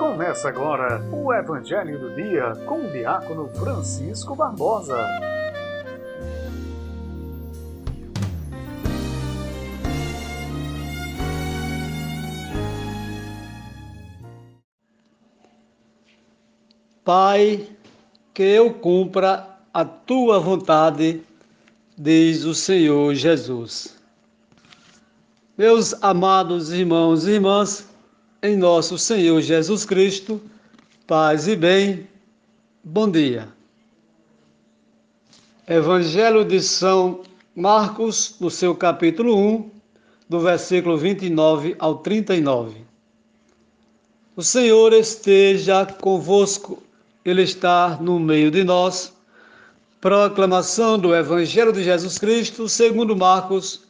Começa agora o Evangelho do Dia com o diácono Francisco Barbosa. Pai, que eu cumpra a tua vontade, diz o Senhor Jesus. Meus amados irmãos e irmãs, em nosso Senhor Jesus Cristo, paz e bem, bom dia. Evangelho de São Marcos, no seu capítulo 1, do versículo 29 ao 39. O Senhor esteja convosco, Ele está no meio de nós. Proclamação do Evangelho de Jesus Cristo, segundo Marcos.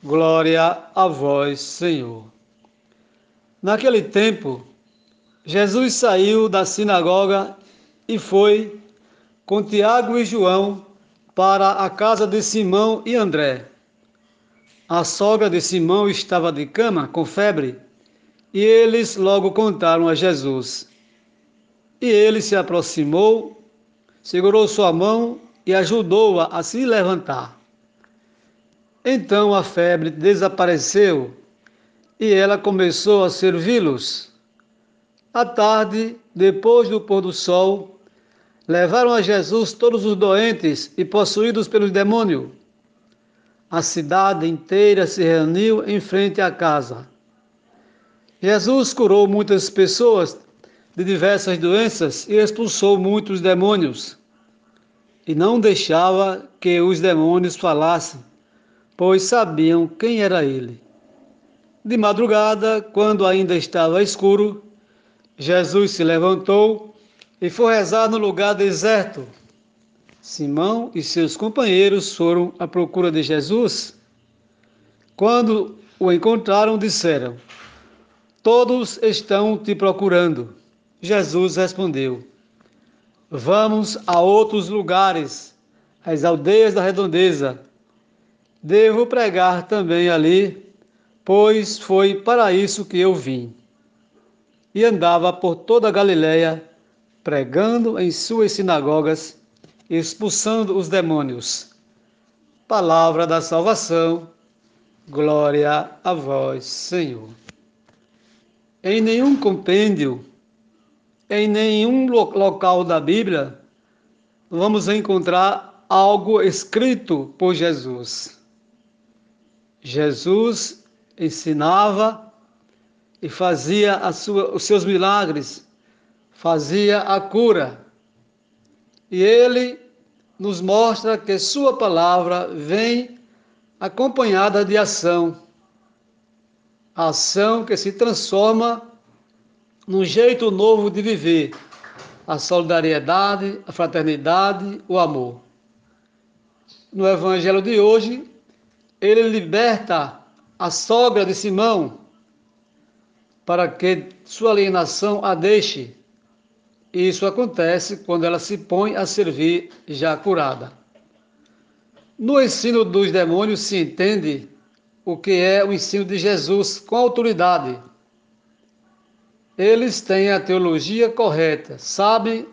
Glória a vós, Senhor. Naquele tempo, Jesus saiu da sinagoga e foi com Tiago e João para a casa de Simão e André. A sogra de Simão estava de cama com febre e eles logo contaram a Jesus. E ele se aproximou, segurou sua mão e ajudou-a a se levantar. Então a febre desapareceu e ela começou a servi-los. À tarde, depois do pôr do sol, levaram a Jesus todos os doentes e possuídos pelos demônios. A cidade inteira se reuniu em frente à casa. Jesus curou muitas pessoas de diversas doenças e expulsou muitos demônios. E não deixava que os demônios falassem, pois sabiam quem era ele. De madrugada, quando ainda estava escuro, Jesus se levantou e foi rezar no lugar deserto. Simão e seus companheiros foram à procura de Jesus. Quando o encontraram, disseram: Todos estão te procurando. Jesus respondeu: Vamos a outros lugares, às aldeias da redondeza. Devo pregar também ali pois foi para isso que eu vim. E andava por toda a Galiléia, pregando em suas sinagogas, expulsando os demônios. Palavra da salvação, glória a vós, Senhor. Em nenhum compêndio, em nenhum local da Bíblia, vamos encontrar algo escrito por Jesus. Jesus ensinava e fazia sua, os seus milagres, fazia a cura. E ele nos mostra que sua palavra vem acompanhada de ação. A ação que se transforma num jeito novo de viver, a solidariedade, a fraternidade, o amor. No evangelho de hoje, ele liberta a sogra de Simão, para que sua alienação a deixe. E isso acontece quando ela se põe a servir já curada. No ensino dos demônios se entende o que é o ensino de Jesus com autoridade. Eles têm a teologia correta, sabem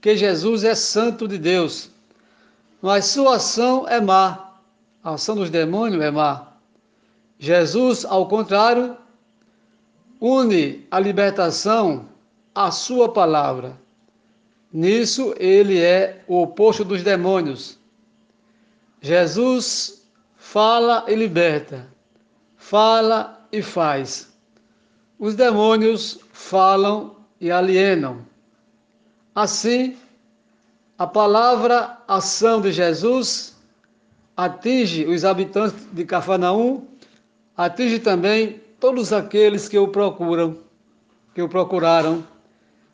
que Jesus é santo de Deus, mas sua ação é má. A ação dos demônios é má. Jesus, ao contrário, une a libertação à sua palavra. Nisso ele é o oposto dos demônios. Jesus fala e liberta, fala e faz. Os demônios falam e alienam. Assim, a palavra ação de Jesus atinge os habitantes de Cafarnaum Atinge também todos aqueles que o procuram, que o procuraram.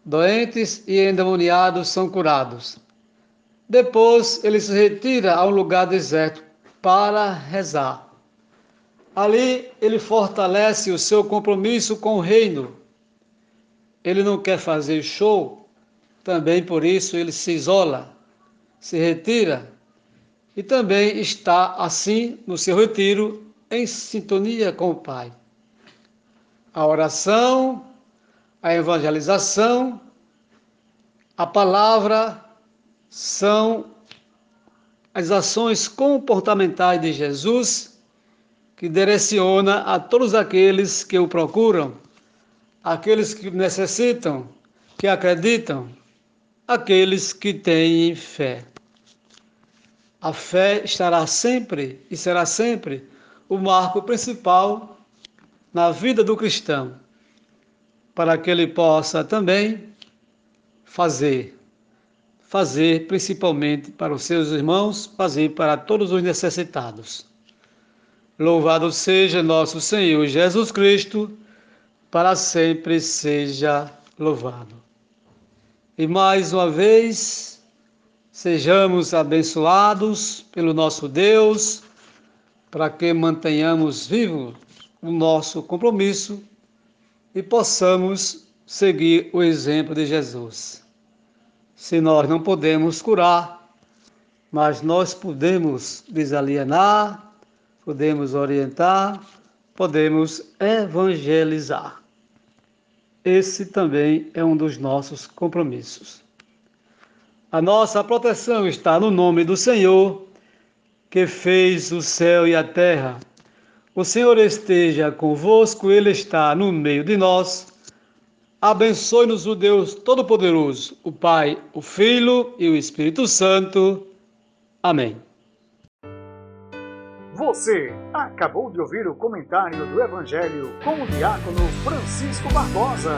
Doentes e endemoniados são curados. Depois ele se retira a um lugar deserto para rezar. Ali ele fortalece o seu compromisso com o reino. Ele não quer fazer show, também por isso ele se isola, se retira e também está assim no seu retiro em sintonia com o Pai. A oração, a evangelização, a palavra são as ações comportamentais de Jesus que direciona a todos aqueles que o procuram, aqueles que necessitam, que acreditam, aqueles que têm fé. A fé estará sempre e será sempre o marco principal na vida do cristão, para que ele possa também fazer fazer principalmente para os seus irmãos, fazer para todos os necessitados. Louvado seja nosso Senhor Jesus Cristo, para sempre seja louvado. E mais uma vez, sejamos abençoados pelo nosso Deus, para que mantenhamos vivo o nosso compromisso e possamos seguir o exemplo de Jesus se nós não podemos curar, mas nós podemos desalienar, podemos orientar, podemos evangelizar. Esse também é um dos nossos compromissos. A nossa proteção está no nome do Senhor, que fez o céu e a terra. O Senhor esteja convosco, Ele está no meio de nós. Abençoe-nos o Deus Todo-Poderoso, o Pai, o Filho e o Espírito Santo. Amém. Você acabou de ouvir o comentário do Evangelho com o diácono Francisco Barbosa.